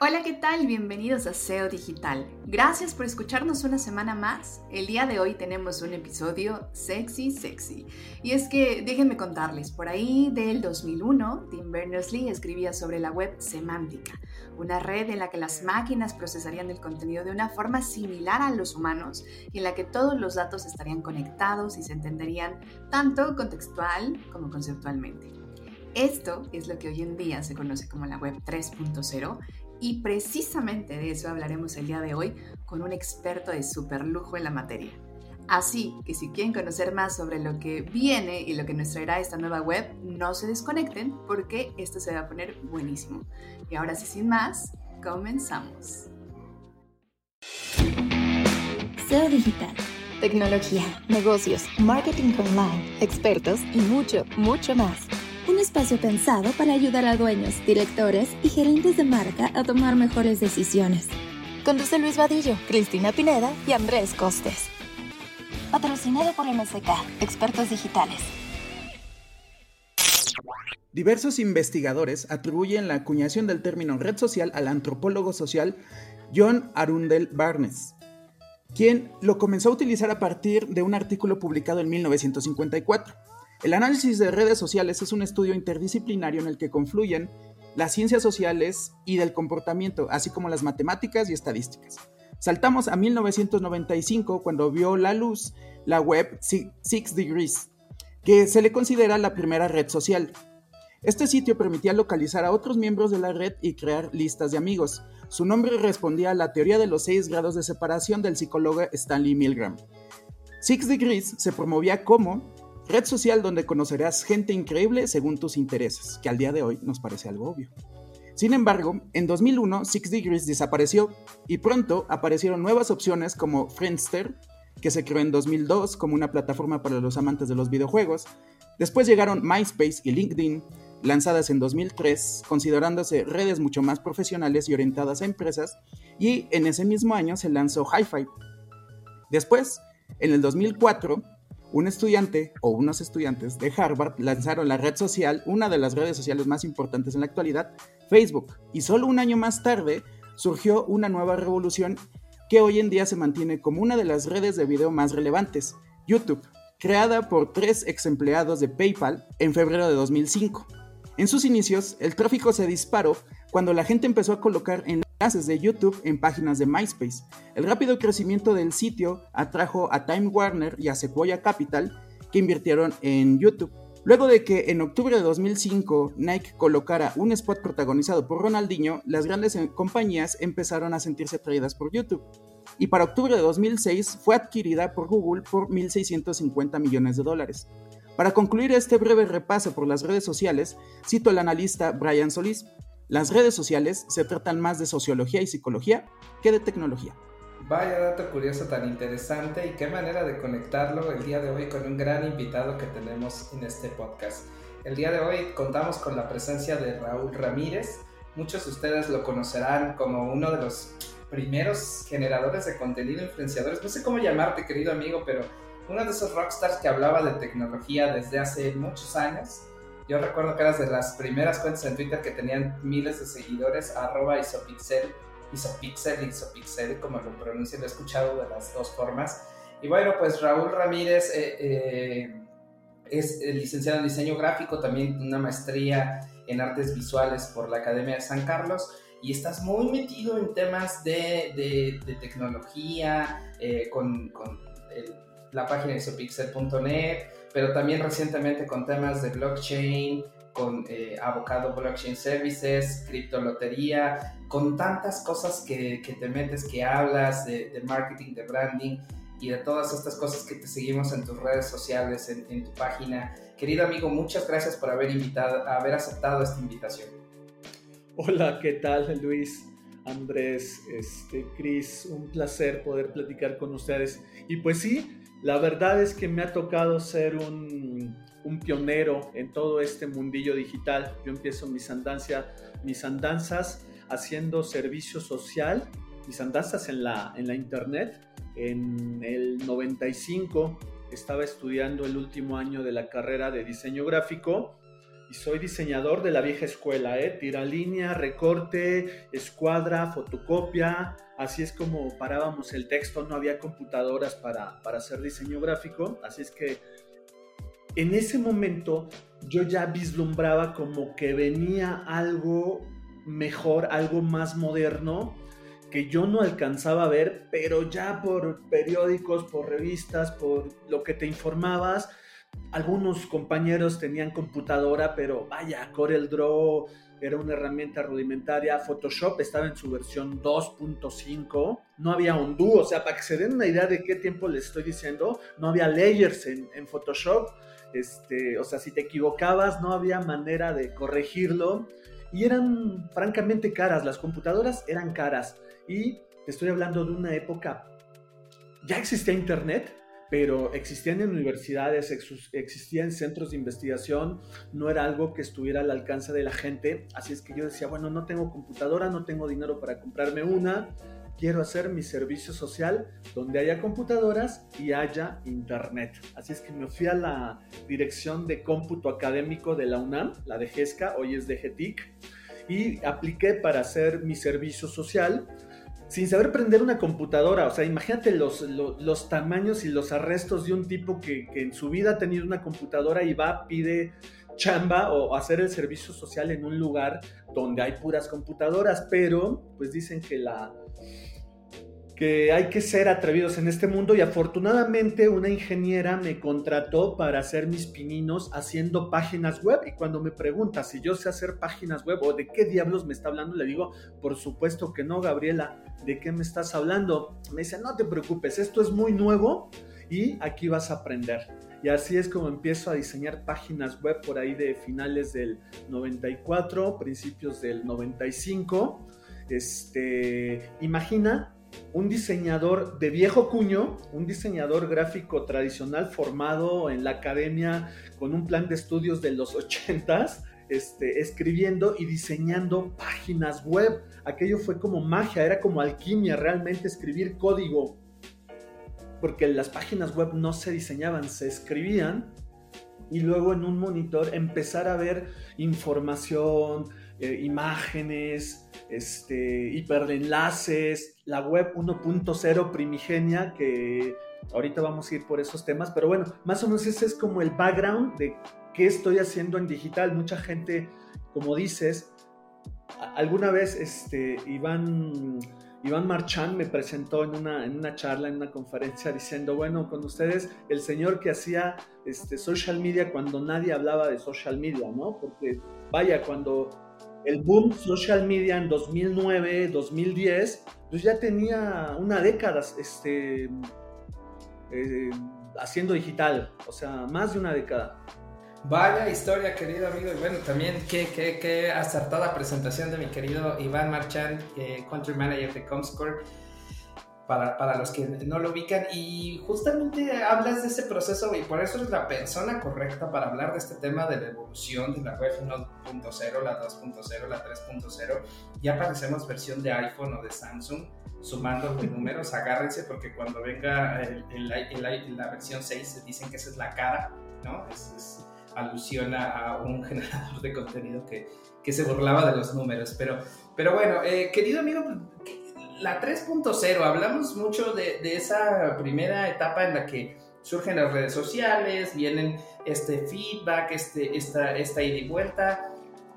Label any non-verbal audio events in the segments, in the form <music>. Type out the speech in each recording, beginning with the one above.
Hola, ¿qué tal? Bienvenidos a SEO Digital. Gracias por escucharnos una semana más. El día de hoy tenemos un episodio sexy, sexy. Y es que déjenme contarles, por ahí del 2001, Tim Berners-Lee escribía sobre la web semántica, una red en la que las máquinas procesarían el contenido de una forma similar a los humanos y en la que todos los datos estarían conectados y se entenderían tanto contextual como conceptualmente. Esto es lo que hoy en día se conoce como la Web 3.0 y precisamente de eso hablaremos el día de hoy con un experto de super lujo en la materia. Así que si quieren conocer más sobre lo que viene y lo que nos traerá esta nueva web, no se desconecten porque esto se va a poner buenísimo. Y ahora sí, sin más, comenzamos. SEO Digital. Tecnología, negocios, marketing online, expertos y mucho, mucho más un espacio pensado para ayudar a dueños, directores y gerentes de marca a tomar mejores decisiones. Conduce Luis Vadillo, Cristina Pineda y Andrés Costes. Patrocinado por MSK, expertos digitales. Diversos investigadores atribuyen la acuñación del término red social al antropólogo social John Arundel Barnes, quien lo comenzó a utilizar a partir de un artículo publicado en 1954. El análisis de redes sociales es un estudio interdisciplinario en el que confluyen las ciencias sociales y del comportamiento, así como las matemáticas y estadísticas. Saltamos a 1995 cuando vio la luz la web Six Degrees, que se le considera la primera red social. Este sitio permitía localizar a otros miembros de la red y crear listas de amigos. Su nombre respondía a la teoría de los seis grados de separación del psicólogo Stanley Milgram. Six Degrees se promovía como Red social donde conocerás gente increíble según tus intereses, que al día de hoy nos parece algo obvio. Sin embargo, en 2001 Six Degrees desapareció y pronto aparecieron nuevas opciones como Friendster, que se creó en 2002 como una plataforma para los amantes de los videojuegos. Después llegaron MySpace y LinkedIn, lanzadas en 2003, considerándose redes mucho más profesionales y orientadas a empresas, y en ese mismo año se lanzó HiFi. Después, en el 2004, un estudiante o unos estudiantes de Harvard lanzaron la red social, una de las redes sociales más importantes en la actualidad, Facebook. Y solo un año más tarde surgió una nueva revolución que hoy en día se mantiene como una de las redes de video más relevantes, YouTube, creada por tres ex empleados de PayPal en febrero de 2005. En sus inicios, el tráfico se disparó cuando la gente empezó a colocar enlaces de YouTube en páginas de MySpace. El rápido crecimiento del sitio atrajo a Time Warner y a Sequoia Capital, que invirtieron en YouTube. Luego de que en octubre de 2005 Nike colocara un spot protagonizado por Ronaldinho, las grandes compañías empezaron a sentirse atraídas por YouTube. Y para octubre de 2006 fue adquirida por Google por 1.650 millones de dólares. Para concluir este breve repaso por las redes sociales, cito al analista Brian Solís, las redes sociales se tratan más de sociología y psicología que de tecnología. Vaya dato curioso tan interesante y qué manera de conectarlo el día de hoy con un gran invitado que tenemos en este podcast. El día de hoy contamos con la presencia de Raúl Ramírez. Muchos de ustedes lo conocerán como uno de los primeros generadores de contenido, influenciadores. No sé cómo llamarte, querido amigo, pero uno de esos rockstars que hablaba de tecnología desde hace muchos años yo recuerdo que eras de las primeras cuentas en Twitter que tenían miles de seguidores, arroba isopixel, isopixel, isopixel, como lo pronuncio, lo he escuchado de las dos formas. Y bueno, pues Raúl Ramírez eh, eh, es licenciado en diseño gráfico, también una maestría en artes visuales por la Academia de San Carlos y estás muy metido en temas de, tecnología, eh, con, con la página isopixel.net, pero también recientemente con temas de blockchain, con eh, Blockchain Services, criptolotería, con tantas cosas que, que te metes, que hablas de, marketing, de branding y de todas estas cosas que te seguimos en tus redes sociales, en, en tu página. Querido amigo, muchas gracias por haber, invitado, haber aceptado esta invitación. Hola, ¿qué tal Luis? Andrés, este, Cris, un placer poder platicar con ustedes. Y pues sí, la verdad es que me ha tocado ser un, pionero en todo este mundillo digital. Yo empiezo mis, mis andanzas haciendo servicio social, mis andanzas en la, en la internet. En el 95 estaba estudiando el último año de la carrera de diseño gráfico y soy diseñador de la vieja escuela, ¿eh? Tira línea, recorte, escuadra, fotocopia. Así es como parábamos el texto, no había computadoras para, para hacer diseño gráfico. Así es que en ese momento yo ya vislumbraba como que venía algo mejor, algo más moderno que yo no alcanzaba a ver, pero ya por periódicos, por revistas, por lo que te informabas, algunos compañeros tenían computadora, pero vaya, Corel Draw era una herramienta rudimentaria, Photoshop estaba en su versión 2.5, no había undo, o sea, para que se den una idea de qué tiempo les estoy diciendo, no había layers en, Photoshop, este, o sea, si te equivocabas no había manera de corregirlo. Y eran francamente caras, las computadoras eran caras. Y te estoy hablando de una época, ya existía internet, pero existían en universidades, existían centros de investigación, no era algo que estuviera al alcance de la gente, así es que yo decía, bueno, no tengo computadora, no tengo dinero para comprarme una, quiero hacer mi servicio social donde haya computadoras y haya internet. Así es que me fui a la dirección de cómputo académico de la UNAM, la de GESCA, hoy es de GETIC, y apliqué para hacer mi servicio social sin saber prender una computadora. O sea, imagínate los, los, tamaños y los arrestos de un tipo que, que, en su vida ha tenido una computadora y va, pide chamba o hacer el servicio social en un lugar donde hay puras computadoras, pero pues dicen que la, que hay que ser atrevidos en este mundo y afortunadamente una ingeniera me contrató para hacer mis pininos haciendo páginas web y cuando me pregunta si yo sé hacer páginas web o de qué diablos me está hablando, le digo, por supuesto que no, Gabriela, ¿de qué me estás hablando? Me dice, no te preocupes, esto es muy nuevo y aquí vas a aprender. Y así es como empiezo a diseñar páginas web por ahí de finales del 94, principios del 95. Este, imagina un diseñador de viejo cuño, un diseñador gráfico tradicional formado en la academia con un plan de estudios de los <laughs> 80s, este, escribiendo y diseñando páginas web. Aquello fue como magia, era como alquimia realmente escribir código, porque las páginas web no se diseñaban, se escribían y luego en un monitor empezar a ver información, eh, imágenes, este, hiperenlaces, la web 1.0 primigenia, que ahorita vamos a ir por esos temas, pero bueno, más o menos ese es como el background de qué estoy haciendo en digital. Mucha gente, como dices, alguna vez este, Iván, Iván Marchán me presentó en una, en una charla, en una conferencia, diciendo, bueno, con ustedes, el señor que hacía este, social media cuando nadie hablaba de social media, ¿no? Porque, vaya, cuando el boom social media en 2009, 2010, pues ya tenía una década este, eh, haciendo digital, o sea, más de una década. Vaya historia, querido amigo. Y bueno, también qué, qué, qué acertada presentación de mi querido Iván Marchand, eh, Country Manager de Comscore para, para, los que no lo ubican. Y justamente hablas de ese proceso y por eso eres la persona correcta para hablar de este tema de la evolución de la web 1.0, la 2.0, la 3.0. Ya parecemos versión de iPhone o de Samsung, sumando los <laughs> números. Agárrense porque cuando venga el, el, la versión 6 dicen que esa es la cara, ¿no? Es, alusiona a un <laughs> generador de contenido que, que se burlaba de los números. Pero, pero bueno, eh, querido amigo, la 3.0, hablamos mucho de, esa primera etapa en la que surgen las redes sociales, vienen este feedback, este, esta, esta ida y vuelta.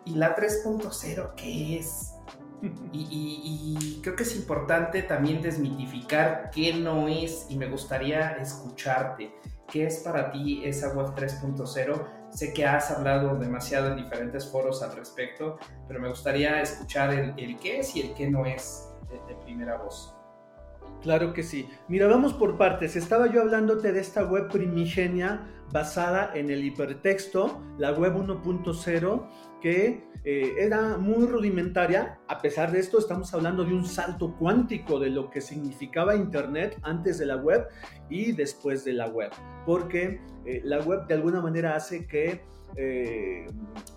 ¿Y la 3.0 qué es? <laughs> Y, creo que es importante también desmitificar qué no es y me gustaría escucharte. ¿Qué es para ti esa web 3.0? Sé que has hablado demasiado en diferentes foros al respecto, pero me gustaría escuchar el, el qué es y el qué no es de, primera voz. Claro que sí. Mira, vamos por partes. Estaba yo hablándote de esta web primigenia basada en el hipertexto, la web 1.0, que eh, era muy rudimentaria. A pesar de esto, estamos hablando de un salto cuántico de lo que significaba Internet antes de la web y después de la web. Porque eh, la web de alguna manera hace que eh,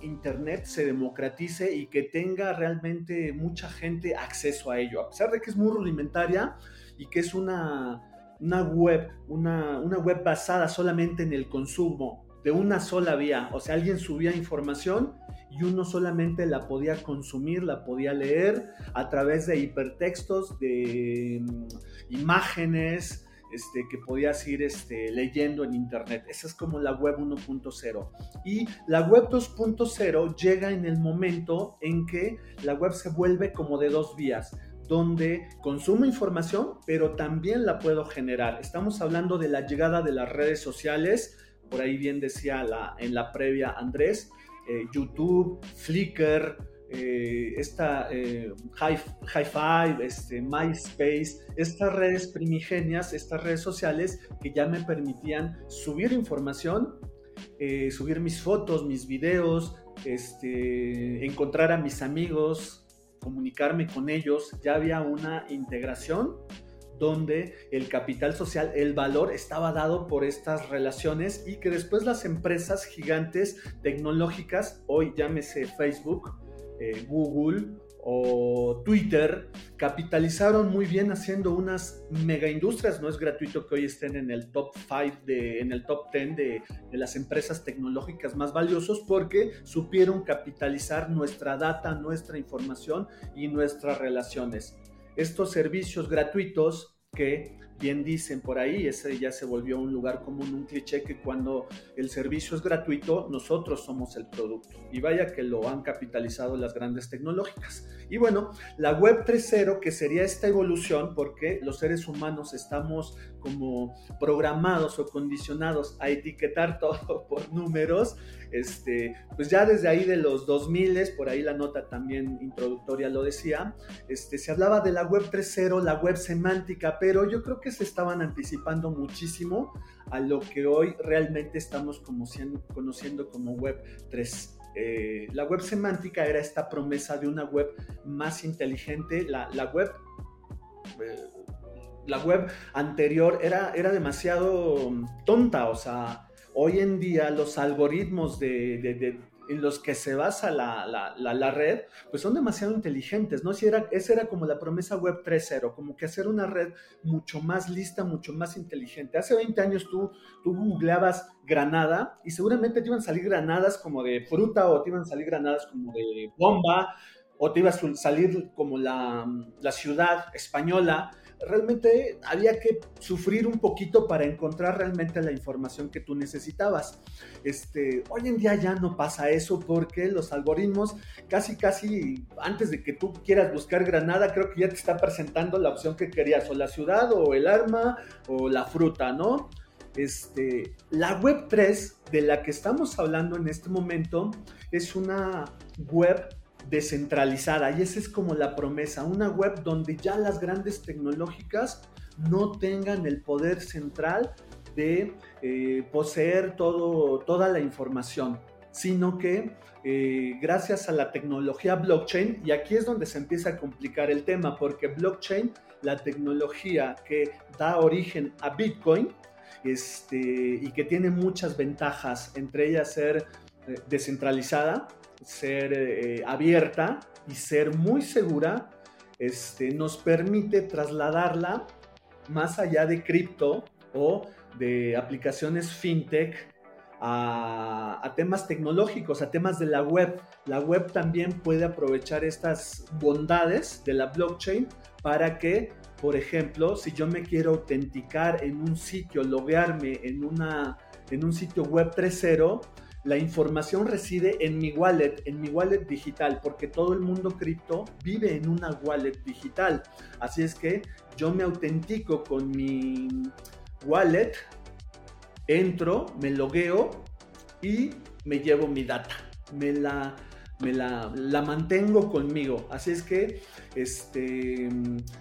Internet se democratice y que tenga realmente mucha gente acceso a ello, a pesar de que es muy rudimentaria y que es una, una web, una, una web basada solamente en el consumo de una sola vía. O sea, alguien subía información y uno solamente la podía consumir, la podía leer a través de hipertextos, de mm, imágenes, este, que podías ir este, leyendo en internet. Esa es como la web 1.0. Y la web 2.0 llega en el momento en que la web se vuelve como de dos vías donde consumo información, pero también la puedo generar. Estamos hablando de la llegada de las redes sociales, por ahí bien decía la, en la previa Andrés, eh, YouTube, Flickr, eh, esta eh, High, Five, este, MySpace, estas redes primigenias, estas redes sociales que ya me permitían subir información, subir mis fotos, mis videos, este, encontrar a mis amigos, comunicarme con ellos, ya había una integración donde el capital social, el valor estaba dado por estas relaciones y que después las empresas gigantes tecnológicas, hoy llámese Facebook, eh, Google o Twitter, capitalizaron muy bien haciendo unas mega industrias. No es gratuito que hoy estén en el top 5, de, en el top 10 de, de las empresas tecnológicas más valiosos porque supieron capitalizar nuestra data, nuestra información y nuestras relaciones estos servicios gratuitos que bien dicen por ahí, ese ya se volvió un lugar común, un cliché que cuando el servicio es gratuito, nosotros somos el producto. Y vaya que lo han capitalizado las grandes tecnológicas. Y bueno, la web 3.0, que sería esta evolución, porque los seres humanos estamos como programados o condicionados a etiquetar <laughs> todo por números, este, pues ya desde ahí de los 2000, por ahí la nota también introductoria lo decía, este, se hablaba de la web 3.0, la web semántica, pero yo creo que se estaban anticipando muchísimo a lo que hoy realmente estamos conociendo como web 3. Eh, la web semántica era esta promesa de una web más inteligente, la, web... Eh, la web anterior era, era demasiado tonta, o sea, hoy en día los algoritmos de, en los que se basa la, la, red, pues son demasiado inteligentes, ¿no? Si era, esa era como la promesa web 3.0, como que hacer una red mucho más lista, mucho más inteligente. Hace 20 años tú, tú googleabas Granada y seguramente te iban a salir granadas como de fruta o te iban a salir granadas como de bomba o te iba a salir como la, la ciudad española realmente había que sufrir un poquito para encontrar realmente la información que tú necesitabas. Este, hoy en día ya no pasa eso porque los algoritmos casi casi antes de que tú quieras buscar Granada, creo que ya te está presentando la opción que querías, o la ciudad, o el arma, o la fruta, ¿no? Este, la web 3 de la que estamos hablando en este momento es una web descentralizada. Y esa es como la promesa, una web donde ya las grandes tecnológicas no tengan el poder central de eh, poseer todo, toda la información, sino que eh, gracias a la tecnología blockchain, y aquí es donde se empieza a complicar el tema, porque blockchain, la tecnología que da origen a Bitcoin, este, y que tiene muchas ventajas, entre ellas ser eh, descentralizada, ser eh, abierta y ser muy segura, este, nos permite trasladarla más allá de cripto o de aplicaciones fintech a, a, temas tecnológicos, a temas de la web. La web también puede aprovechar estas bondades de la blockchain para que, por ejemplo, si yo me quiero autenticar en un sitio, loguearme en, una, en un sitio web 3.0, la información reside en mi wallet, en mi wallet digital, porque todo el mundo cripto vive en una wallet digital. Así es que yo me autentico con mi wallet, entro, me logueo y me llevo mi data. Me la, mantengo conmigo. Así es que este,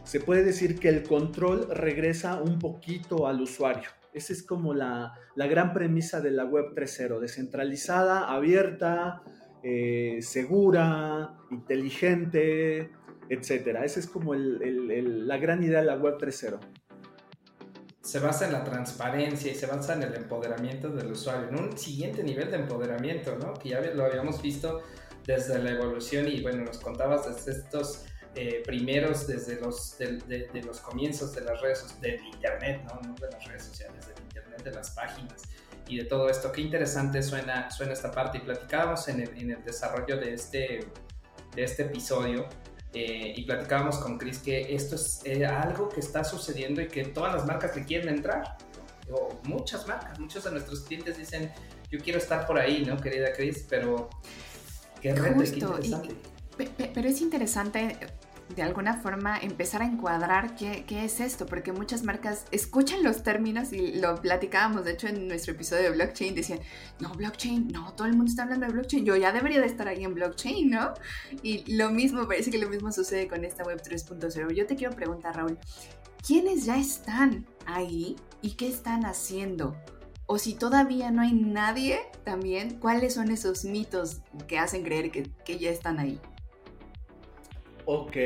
se puede decir que el control regresa un poquito al usuario. Esa es como la, gran premisa de la web 3.0, descentralizada, abierta, eh, segura, inteligente, etc. Esa es como la gran idea de la web 3.0 se basa en la transparencia y se basa en el empoderamiento del usuario, en un siguiente nivel de empoderamiento, ¿no? Que ya lo habíamos visto desde la evolución y bueno, nos contabas desde estos eh, primeros desde los, de, los comienzos de las redes del internet, ¿no? de las redes sociales, del internet, de las páginas. y de todo esto. Qué interesante suena, suena esta parte y platicábamos en el, en el desarrollo de este, de este episodio eh, y platicábamos con Chris que esto es eh, algo que está sucediendo y que todas las marcas le quieren entrar, o muchas marcas, muchos de nuestros clientes dicen, yo quiero estar por ahí, ¿no, querida Chris? Pero qué reto, qué interesante. Pero es interesante de alguna forma empezar a encuadrar qué, qué, es esto, porque muchas marcas escuchan los términos y lo platicábamos, de hecho en nuestro episodio de blockchain decían, no, blockchain, no, todo el mundo está hablando de blockchain, yo ya debería de estar ahí en blockchain, ¿no? Y lo mismo, parece que lo mismo sucede con esta web 3.0. Yo te quiero preguntar, Raúl, ¿quiénes ya están ahí y qué están haciendo? O si todavía no hay nadie, también, ¿cuáles son esos mitos que hacen creer que, que ya están ahí? Ok.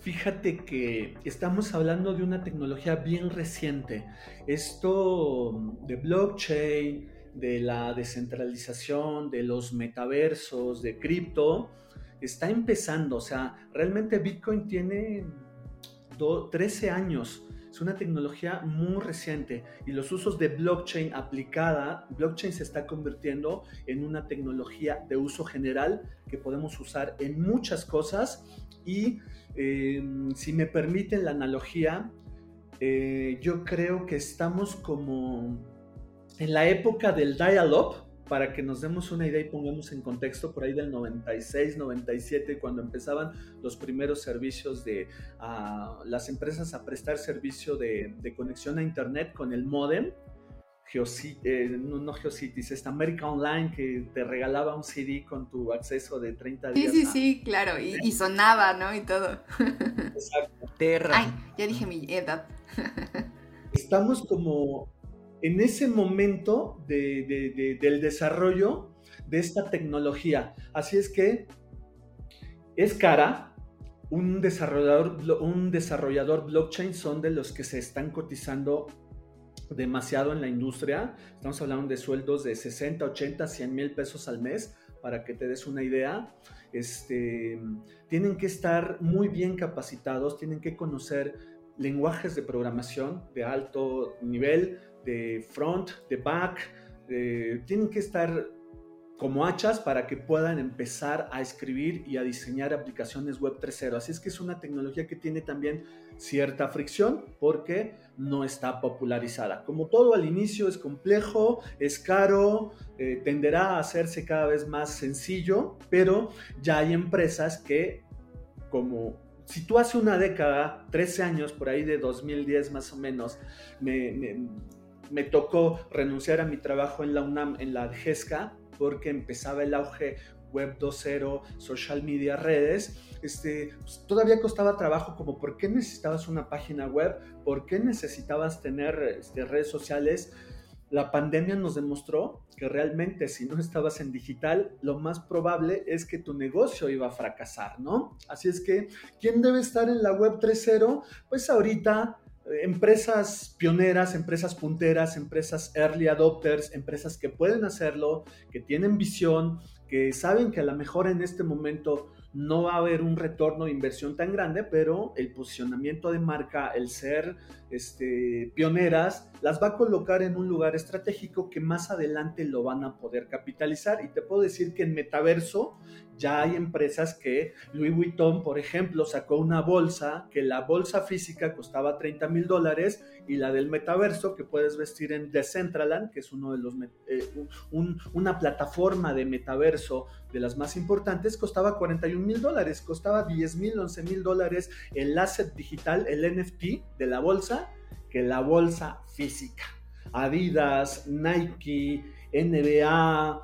Fíjate que estamos hablando de una tecnología bien reciente. Esto de blockchain, de la descentralización, de los metaversos, de cripto, está empezando. O sea, realmente Bitcoin tiene 13 años. Es una tecnología muy reciente y los usos de blockchain aplicada, blockchain se está convirtiendo en una tecnología de uso general que podemos usar en muchas cosas y em, si me permiten la analogía, eh, yo creo que estamos como en la época del dial-up, para que nos demos una idea y pongamos en contexto, por ahí del 96, 97, cuando empezaban los primeros servicios de las empresas a prestar servicio de, conexión a Internet con el modem, eh, no, no, Geocities, esta América Online que te regalaba un CD con tu acceso de 30 días. Sí, sí, sí, claro, y, sonaba, ¿no? Y todo. Exacto. Terra. Ay, ya dije mi edad. Estamos como en ese momento del desarrollo de esta tecnología. Así es que es cara. Un desarrollador, un desarrollador blockchain son de los que se están cotizando demasiado en la industria. Estamos hablando de sueldos de 60, 80, 100 mil pesos al mes, para que te des una idea. Este, tienen que estar muy bien capacitados, tienen que conocer lenguajes de programación de alto nivel, de front, de back, tienen que estar como hachas para que puedan empezar a escribir y a diseñar aplicaciones web 3.0. Así es que es una tecnología que tiene también cierta fricción porque no está popularizada. Como todo al inicio es complejo, es caro, eh, tenderá a hacerse cada vez más sencillo, pero ya hay empresas que como si tú hace una década, 13 años, por ahí de 2010 más o menos, me, me tocó renunciar a mi trabajo en la UNAM, en la GESCA, porque empezaba el auge web 2.0, social media, redes, este, pues, todavía costaba trabajo como por qué necesitabas una página web, por qué necesitabas tener este, redes sociales. La pandemia nos demostró que realmente si no estabas en digital, lo más probable es que tu negocio iba a fracasar, ¿no? Así es que, ¿quién debe estar en la web 3.0? Pues ahorita empresas pioneras, empresas punteras, empresas early adopters, empresas que pueden hacerlo, que tienen visión, que saben que a lo mejor en este momento no va a haber un retorno de inversión tan grande, pero el posicionamiento de marca, el ser este, pioneras, las va a colocar en un lugar estratégico que más adelante lo van a poder capitalizar. Y te puedo decir que en metaverso ya hay empresas que Louis Vuitton, por ejemplo, sacó una bolsa que la bolsa física costaba 30 mil dólares y la del metaverso que puedes vestir en Decentraland, que es uno de los eh, una plataforma de metaverso de las más importantes, costaba 41 mil dólares, costaba 10 mil, 11 mil dólares el asset digital, el NFT de la bolsa, que la bolsa física. Adidas, Nike, NBA,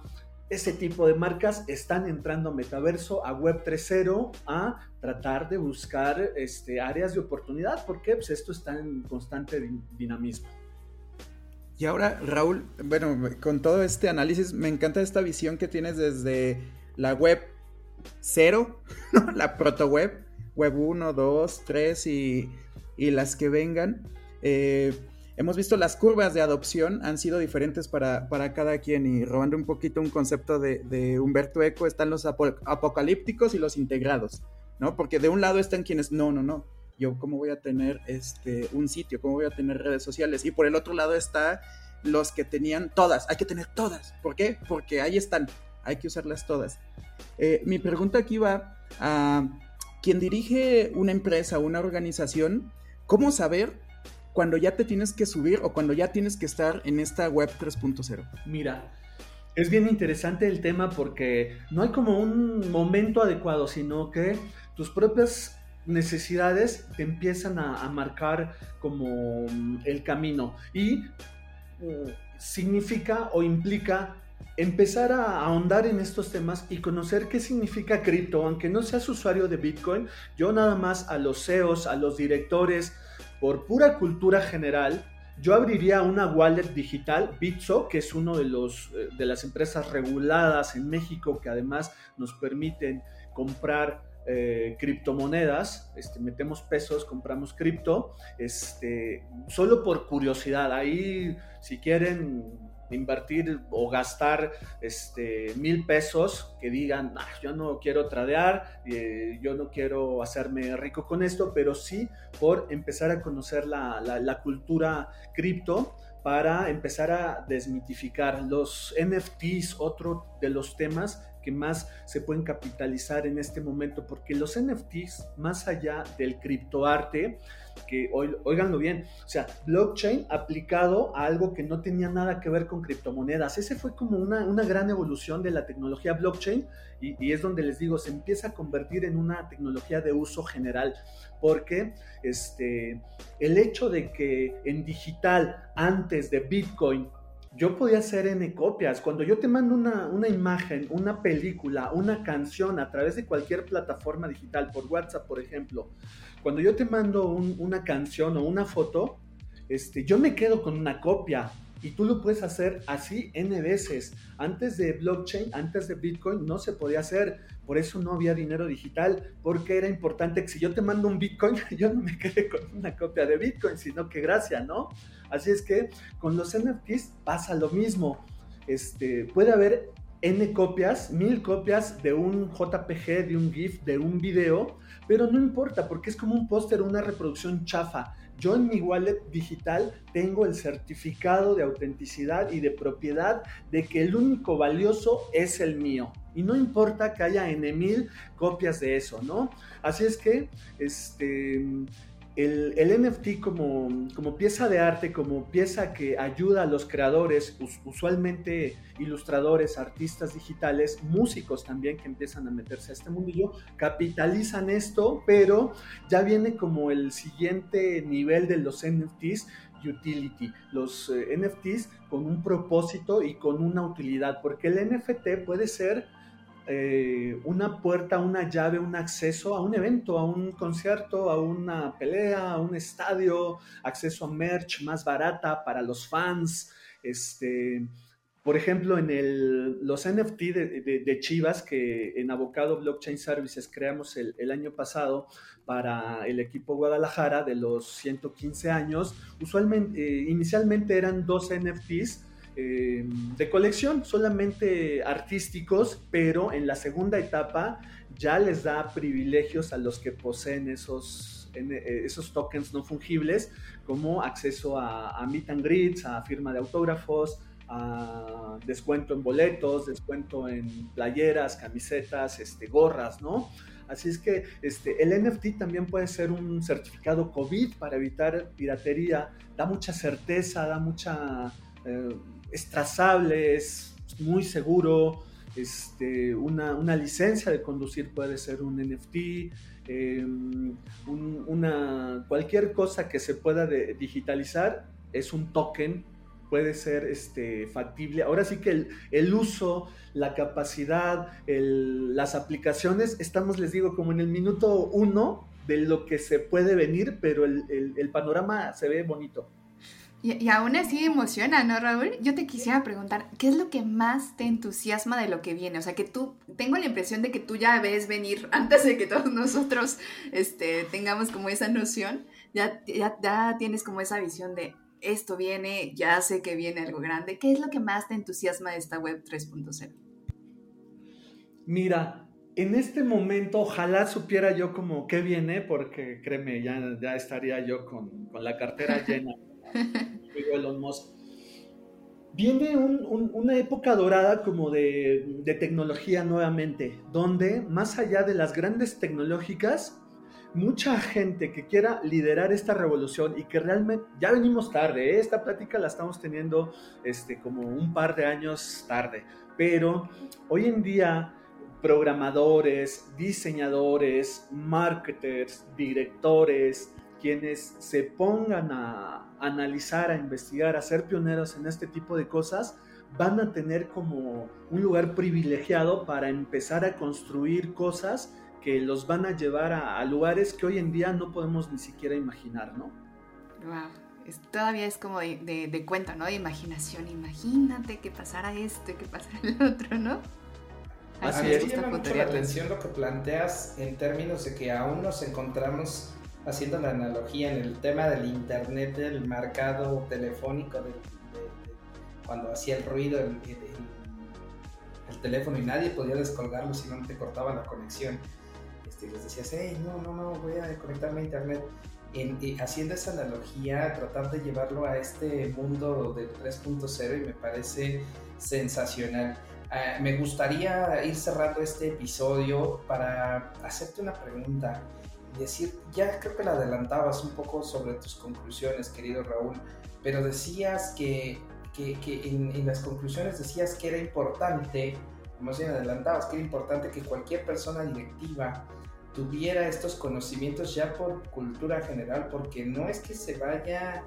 ese tipo de marcas están entrando a metaverso, a Web 3.0, a tratar de buscar este, áreas de oportunidad, porque pues, esto está en constante dinamismo. Y ahora, Raúl, bueno, con todo este análisis, me encanta esta visión que tienes desde la web 0, <laughs> la proto web, web 1, 2, 3 y, y las que vengan. Eh, hemos visto las curvas de adopción han sido diferentes para, cada quien y robando un poquito un concepto de, Humberto Eco, están los apocalípticos y los integrados, ¿no? Porque de un lado están quienes, no, no, no, yo cómo voy a tener este, un sitio, cómo voy a tener redes sociales y por el otro lado está los que tenían todas. Hay que tener todas. ¿Por qué? Porque ahí están. Hay que usarlas todas. Eh, mi pregunta aquí va a quien dirige una empresa, una organización, ¿cómo saber cuando ya te tienes que subir o cuando ya tienes que estar en esta web 3.0? Mira, es bien interesante el tema porque no hay como un momento adecuado, sino que tus propias necesidades te empiezan a, marcar como mm, el camino y mm, significa o implica empezar a ahondar en estos temas y conocer qué significa cripto, aunque no seas usuario de Bitcoin, yo nada más a los CEOs, a los directores, por pura cultura general, yo abriría una wallet digital, Bitso, que es uno de, los, eh, de las empresas reguladas en México que además nos permiten comprar eh, criptomonedas, este, metemos pesos, compramos cripto, este, solo por curiosidad. Ahí, si quieren invertir o gastar este, mil pesos que digan, ah, yo no quiero tradear, eh, yo no quiero hacerme rico con esto, pero sí por empezar a conocer la, la cultura cripto para empezar a desmitificar los NFTs, otro de los temas que más se pueden capitalizar en este momento, porque los NFTs, más allá del criptoarte, que oiganlo bien, o sea, blockchain aplicado a algo que no tenía nada que ver con criptomonedas. Ese fue como una, una gran evolución de la tecnología blockchain y, y, es donde les digo, se empieza a convertir en una tecnología de uso general, porque este, el hecho de que en digital, antes de Bitcoin, yo podía hacer N copias. Cuando yo te mando una, imagen, una película, una canción a través de cualquier plataforma digital, por WhatsApp, por ejemplo, cuando yo te mando una canción o una foto, este, yo me quedo con una copia y tú lo puedes hacer así N veces. Antes de blockchain, antes de Bitcoin, no se podía hacer. Por eso no había dinero digital, porque era importante que si yo te mando un Bitcoin, <laughs> yo no me quede con una copia de Bitcoin, sino que gracia, ¿no? Así es que con los NFTs pasa lo mismo. Este, puede haber N copias, mil copias de un JPG, de un GIF, de un video, pero no importa porque es como un póster, una reproducción chafa. Yo en mi wallet digital tengo el certificado de autenticidad y de propiedad de que el único valioso es el mío. Y no importa que haya N mil copias de eso, ¿no? Así es que, este el, NFT como, pieza de arte, como pieza que ayuda a los creadores, usualmente ilustradores, artistas digitales, músicos también que empiezan a meterse a este mundillo, capitalizan esto, pero ya viene como el siguiente nivel de los NFTs, utility, los eh, NFTs con un propósito y con una utilidad, porque el NFT puede ser eh, una puerta, una llave, un acceso a un evento, a un concierto, a una pelea, a un estadio, acceso a merch más barata para los fans. Este, por ejemplo, en el, los NFT de, Chivas que en Avocado Blockchain Services creamos el, año pasado para el equipo Guadalajara de los 115 años, usualmente, eh, inicialmente eran dos NFTs eh, de colección, solamente artísticos, pero en la segunda etapa ya les da privilegios a los que poseen esos, eh, esos tokens no fungibles, como acceso a, meet and greets, a firma de autógrafos, a descuento en boletos, descuento en playeras, camisetas, este, gorras, ¿no? Así es que este, el NFT también puede ser un certificado COVID para evitar piratería, da mucha certeza, da mucha... Eh, es trazable, es muy seguro. Este, una, licencia de conducir puede ser un NFT, em, una, cualquier cosa que se pueda digitalizar es un token, puede ser este, factible. Ahora sí que el, uso, la capacidad, las aplicaciones, estamos, les digo, como en el minuto uno de lo que se puede venir, pero el panorama se ve bonito. Y, aún así emociona, ¿no, Raúl? Yo te quisiera preguntar, ¿qué es lo que más te entusiasma de lo que viene? O sea, que tú, tengo la impresión de que tú ya ves venir <laughs> antes de que todos nosotros este, tengamos como esa noción, ya, ya, ya tienes como esa visión de esto viene, ya sé que viene algo grande. ¿Qué es lo que más te entusiasma de esta web 3.0? Mira, en este momento ojalá supiera yo como qué viene, porque créeme, ya, ya estaría yo con, con la cartera <laughs> llena. Elon Musk. viene una época dorada como de, tecnología nuevamente, donde más allá de las grandes tecnológicas, mucha gente que quiera liderar esta revolución y que realmente ya venimos tarde, ¿eh? esta plática la estamos teniendo este, como un par de años tarde, pero hoy en día programadores, diseñadores, marketers, directores, quienes se pongan a analizar, a investigar, a ser pioneros en este tipo de cosas, van a tener como un lugar privilegiado para empezar a construir cosas que los van a llevar a, lugares que hoy en día no podemos ni siquiera imaginar, ¿no? Wow. todavía es como de, cuento, ¿no? De imaginación. Imagínate que pasara esto y que pasara el <laughs> otro, ¿no? Así es. Me llama mucho la atención lo que planteas en términos de que aún nos encontramos haciendo la analogía en el tema del internet, del marcado telefónico, de, cuando hacía el ruido el, el, teléfono y nadie podía descolgarlo si no te cortaba la conexión. Este, les decías, hey, no, no, no, voy a conectarme a internet. En, haciendo esa analogía, tratar de llevarlo a este mundo del 3.0 y me parece sensacional. Ah, me gustaría ir cerrando este episodio para hacerte una pregunta decir, ya creo que la adelantabas un poco sobre tus conclusiones, querido Raúl, pero decías que, que, que en, las conclusiones decías que era importante, más bien adelantabas, que era importante que cualquier persona directiva tuviera estos conocimientos ya por cultura general, porque no es que se vaya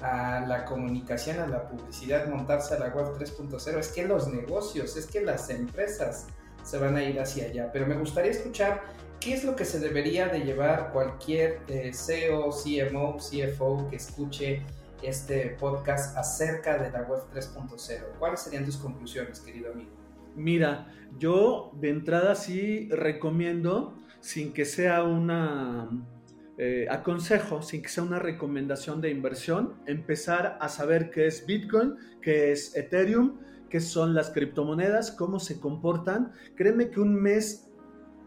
a la comunicación, a la publicidad, montarse a la web 3.0, es que los negocios, es que las empresas se van a ir hacia allá. Pero me gustaría escuchar ¿qué es lo que se debería de llevar cualquier eh, CEO, CMO, CFO que escuche este podcast acerca de la web 3.0? ¿Cuáles serían tus conclusiones, querido amigo? Mira, yo de entrada sí recomiendo, sin que sea una eh, aconsejo, sin que sea una recomendación de inversión, empezar a saber qué es Bitcoin, qué es Ethereum, qué son las criptomonedas, cómo se comportan. Créeme que un mes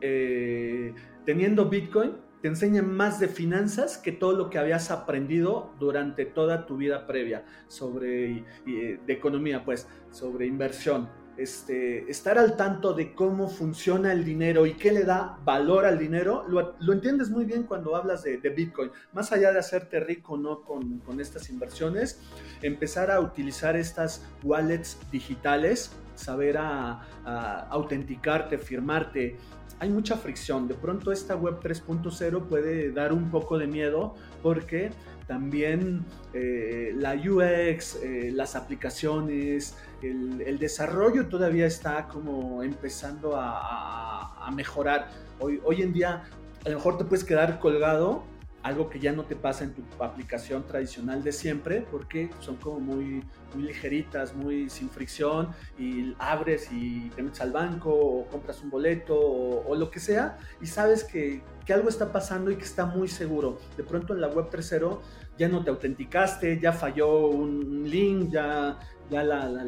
eh, teniendo Bitcoin te enseña más de finanzas que todo lo que habías aprendido durante toda tu vida previa sobre de economía, pues, sobre inversión. Este, estar al tanto de cómo funciona el dinero y qué le da valor al dinero, lo, entiendes muy bien cuando hablas de, Bitcoin. Más allá de hacerte rico no con, con estas inversiones, empezar a utilizar estas wallets digitales, saber a, a autenticarte, firmarte, hay mucha fricción. De pronto esta web 3.0 puede dar un poco de miedo porque también eh, la UX, eh, las aplicaciones, el, desarrollo todavía está como empezando a, mejorar. Hoy, hoy en día a lo mejor te puedes quedar colgado algo que ya no te pasa en tu aplicación tradicional de siempre, porque son como muy, muy ligeritas, muy sin fricción, y abres y te metes al banco o compras un boleto o, lo que sea, y sabes que, que, algo está pasando y que está muy seguro. De pronto en la web 3.0 ya no te autenticaste, ya falló un link, ya, ya la, la,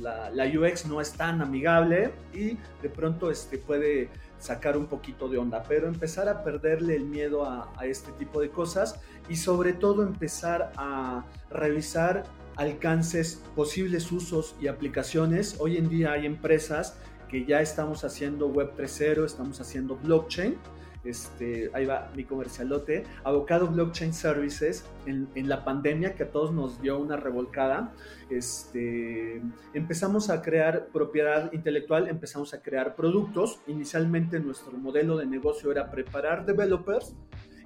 la, la, UX no es tan amigable y de pronto este, puede sacar un poquito de onda, pero empezar a perderle el miedo a, este tipo de cosas y sobre todo empezar a revisar alcances, posibles usos y aplicaciones. Hoy en día hay empresas que ya estamos haciendo Web 3.0, estamos haciendo blockchain este, ahí va mi comercialote, Avocado Blockchain Services, en, la pandemia que a todos nos dio una revolcada, este, empezamos a crear propiedad intelectual, empezamos a crear productos. Inicialmente nuestro modelo de negocio era preparar developers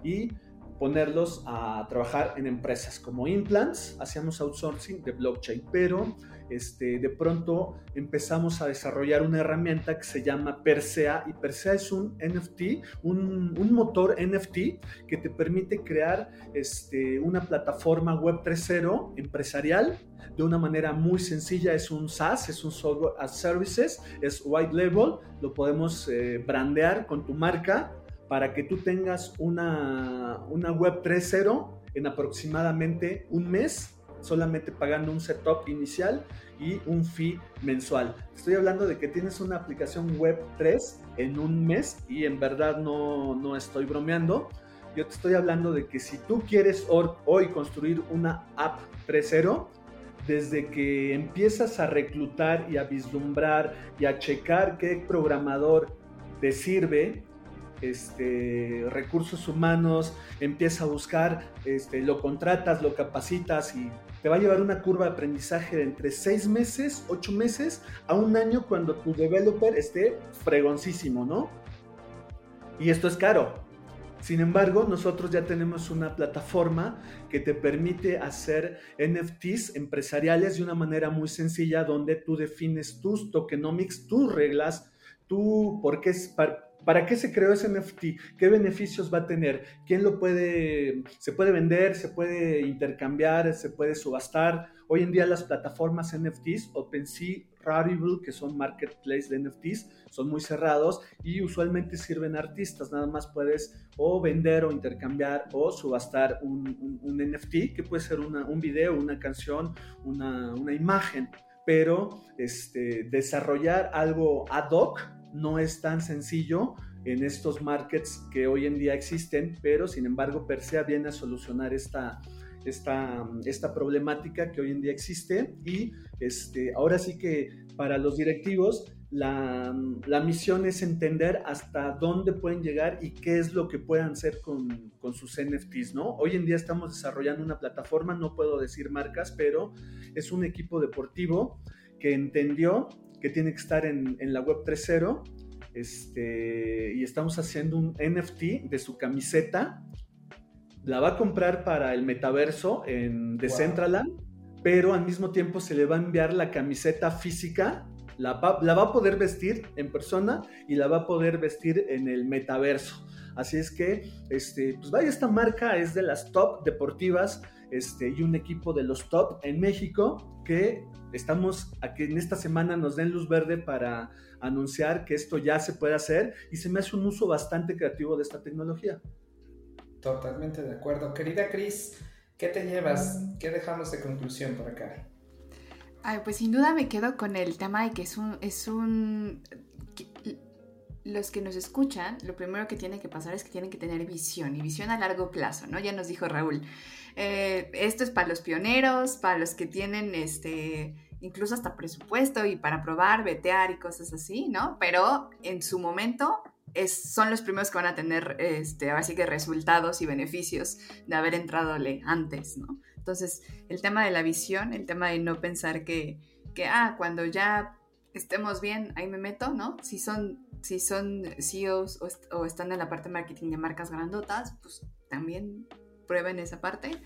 y ponerlos a trabajar en empresas como Implants, hacíamos outsourcing de blockchain, pero este, de pronto empezamos a desarrollar una herramienta que se llama Persea y Persea es un NFT, un, motor NFT que te permite crear este, una plataforma web 3.0 empresarial de una manera muy sencilla. Es un SaaS, es un Software as Services, es white label, lo podemos eh, brandear con tu marca para que tú tengas una, una web 3.0 en aproximadamente un mes solamente pagando un setup inicial y un fee mensual. Estoy hablando de que tienes una aplicación web 3 en un mes y en verdad no, no estoy bromeando. Yo te estoy hablando de que si tú quieres hoy construir una app 3.0, desde que empiezas a reclutar y a vislumbrar y a checar qué programador te sirve, este, recursos humanos, empieza a buscar, este, lo contratas, lo capacitas y te va a llevar una curva de aprendizaje de entre seis meses, ocho meses a un año cuando tu developer esté fregoncísimo, ¿no? Y esto es caro. Sin embargo, nosotros ya tenemos una plataforma que te permite hacer NFTs empresariales de una manera muy sencilla donde tú defines tus tokenomics, tus reglas, tú, por qué, ¿Para qué se creó ese NFT? ¿Qué beneficios va a tener? ¿Quién lo puede, se puede vender, se puede intercambiar, se puede subastar? Hoy en día las plataformas NFTs, OpenSea, Rarible, que son marketplace de NFTs, son muy cerrados y usualmente sirven artistas. Nada más puedes o vender o intercambiar o subastar un, NFT, que puede ser un video, una canción, una, una imagen. Pero este, desarrollar algo ad hoc no es tan sencillo en estos markets que hoy en día existen, pero sin embargo Persea viene a solucionar esta, esta, esta problemática que hoy en día existe y este, ahora sí que para los directivos la, la, misión es entender hasta dónde pueden llegar y qué es lo que puedan hacer con, con, sus NFTs, ¿no? Hoy en día estamos desarrollando una plataforma, no puedo decir marcas, pero es un equipo deportivo que entendió que tiene que estar en, en la web 3.0 este, y estamos haciendo un NFT de su camiseta. La va a comprar para el metaverso en Decentraland, pero al mismo tiempo se le va a enviar la camiseta física. La va, la va a poder vestir en persona y la va a poder vestir en el metaverso. Así es que, este, pues vaya, esta marca es de las top deportivas este, y un equipo de los top en México que estamos a que en esta semana nos den luz verde para anunciar que esto ya se puede hacer y se me hace un uso bastante creativo de esta tecnología. Totalmente de acuerdo. Querida Cris, ¿qué te llevas? ¿Qué dejamos de conclusión por acá? Ay, pues sin duda me quedo con el tema de que es un, es un los que nos escuchan, lo primero que tiene que pasar es que tienen que tener visión y visión a largo plazo, ¿no? Ya nos dijo Raúl. Eh, esto es para los pioneros, para los que tienen este, incluso hasta presupuesto y para probar, vetear y cosas así, ¿no? Pero en su momento es, son los primeros que van a tener, este, así que resultados y beneficios de haber entradole antes, ¿no? Entonces, el tema de la visión, el tema de no pensar que, que ah, cuando ya estemos bien, ahí me meto, ¿no? Si son si son CEOs o, están en la parte de marketing de marcas grandotas, pues también prueben esa parte.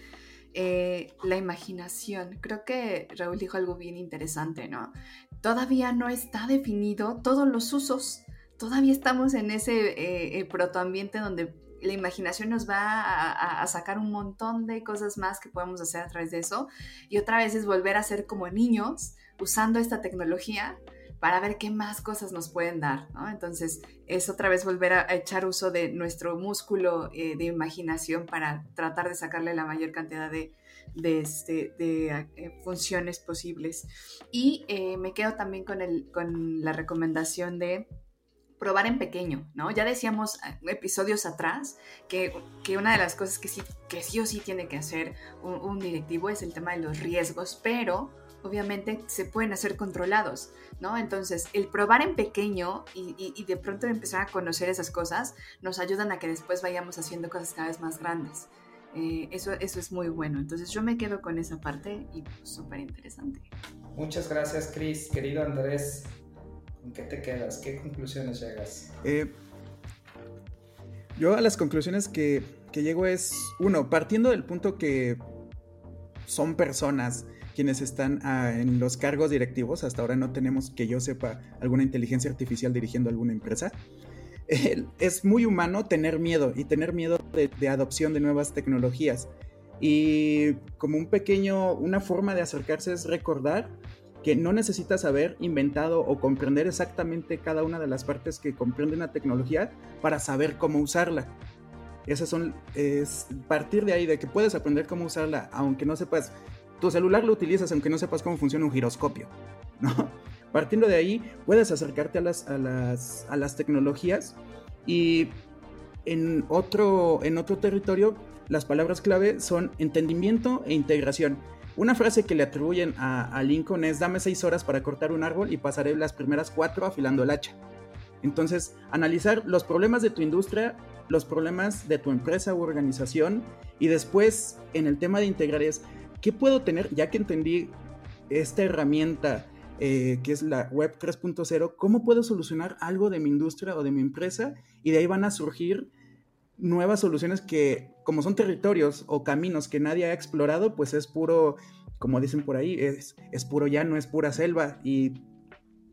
Eh, la imaginación. Creo que Raúl dijo algo bien interesante, ¿no? Todavía no está definido todos los usos. Todavía estamos en ese eh, eh, protoambiente donde la imaginación nos va a, a, sacar un montón de cosas más que podemos hacer a través de eso. Y otra vez es volver a ser como niños usando esta tecnología para ver qué más cosas nos pueden dar. Entonces es otra vez volver a echar uso de nuestro músculo eh, de imaginación para tratar de sacarle la mayor cantidad de, este, eh, funciones posibles. Y eh, me quedo también con, la recomendación de probar en pequeño, ¿no? Ya decíamos episodios atrás que, una de las cosas que sí, que sí o sí tiene que hacer un, un directivo es el tema de los riesgos, pero obviamente se pueden hacer controlados, ¿no? Entonces, el probar en pequeño y, de pronto empezar a conocer esas cosas nos ayudan a que después vayamos haciendo cosas cada vez más grandes. Eh, eso, eso es muy bueno. Entonces, yo me quedo con esa parte y súper interesante. Muchas gracias, Cris. Querido Andrés, ¿con qué te quedas? ¿Qué conclusiones llegas? Eh, yo a las conclusiones que, que llego es, uno, partiendo del punto que son personas, quienes están ah, en los cargos directivos. Hasta ahora no tenemos que yo sepa alguna inteligencia artificial dirigiendo alguna empresa. es muy humano tener miedo y tener miedo de, adopción de nuevas tecnologías. Y como un pequeño, una forma de acercarse es recordar que no necesitas haber inventado o comprender exactamente cada una de las partes que comprende una tecnología para saber cómo usarla. Esas son, es partir de ahí, de que puedes aprender cómo usarla, aunque no sepas tu celular lo utilizas aunque no sepas cómo funciona un giroscopio, <laughs> ¿no? Partiendo de ahí, puedes acercarte a las, a las, a las tecnologías y en otro, en otro territorio, las palabras clave son entendimiento e integración. Una frase que le atribuyen a, Lincoln es dame seis horas para cortar un árbol y pasaré las primeras cuatro afilando el hacha. Entonces, analizar los problemas de tu industria, los problemas de tu empresa u organización y después en el tema de integrar es, ¿qué puedo tener? Ya que entendí esta herramienta eh, que es la Web 3.0, ¿cómo puedo solucionar algo de mi industria o de mi empresa? Y de ahí van a surgir nuevas soluciones que, como son territorios o caminos que nadie ha explorado, pues es puro, como dicen por ahí, es, es puro llano, es pura selva. Y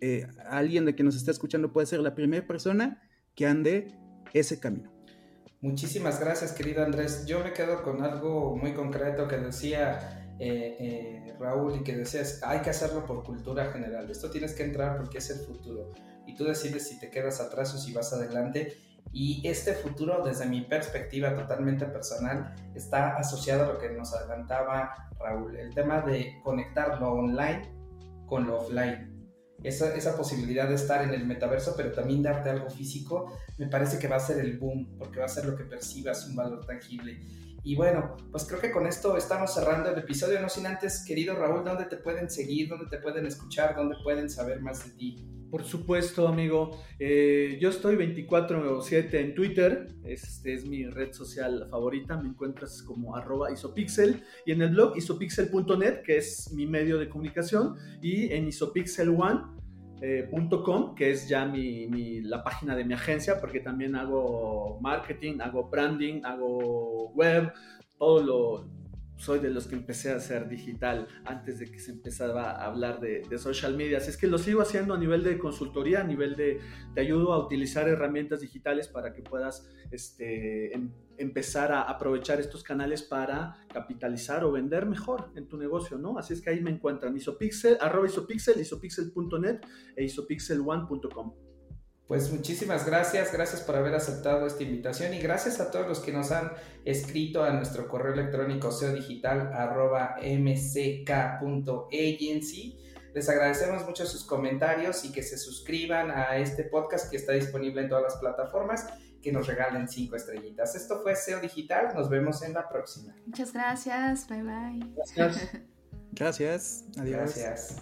eh, alguien de que nos está escuchando puede ser la primera persona que ande ese camino. Muchísimas gracias, querido Andrés. Yo me quedo con algo muy concreto que decía eh, eh, Raúl, y que decías, hay que hacerlo por cultura general. Esto tienes que entrar porque es el futuro. Y tú decides si te quedas atrás o si vas adelante. Y este futuro, desde mi perspectiva totalmente personal, está asociado a lo que nos adelantaba Raúl, el tema de conectar lo online con lo offline. Esa, esa, posibilidad de estar en el metaverso, pero también darte algo físico, me parece que va a ser el boom, porque va a ser lo que percibas, un valor tangible. Y bueno, pues creo que con esto estamos cerrando el episodio, no sin antes, querido Raúl, ¿dónde te pueden seguir? ¿Dónde te pueden escuchar? ¿Dónde pueden saber más de ti? Por supuesto, amigo. Eh, yo estoy 24/7 en Twitter, este es mi red social favorita, me encuentras como arroba isopixel y en el blog isopixel.net, que es mi medio de comunicación, y en isopixel one eh, .com, que es ya mi, la página de mi agencia, porque también hago marketing, hago branding, hago web, todo lo, soy de los que empecé a hacer digital antes de que se empezara a hablar de, social media. Así es que lo sigo haciendo a nivel de consultoría, a nivel de te ayudo a utilizar herramientas digitales para que puedas este, em, empezar a aprovechar estos canales para capitalizar o vender mejor en tu negocio, ¿no? Así es que ahí me encuentran isopixel, arroba isopixel, isopixel.net e isopixel1.com. Pues muchísimas gracias, gracias por haber aceptado esta invitación y gracias a todos los que nos han escrito a nuestro correo electrónico seodigital.mck.agency. Les agradecemos mucho sus comentarios y que se suscriban a este podcast que está disponible en todas las plataformas, que nos regalen cinco estrellitas. Esto fue SEO Digital, nos vemos en la próxima. Muchas gracias, bye bye. Gracias. gracias, adiós. Gracias.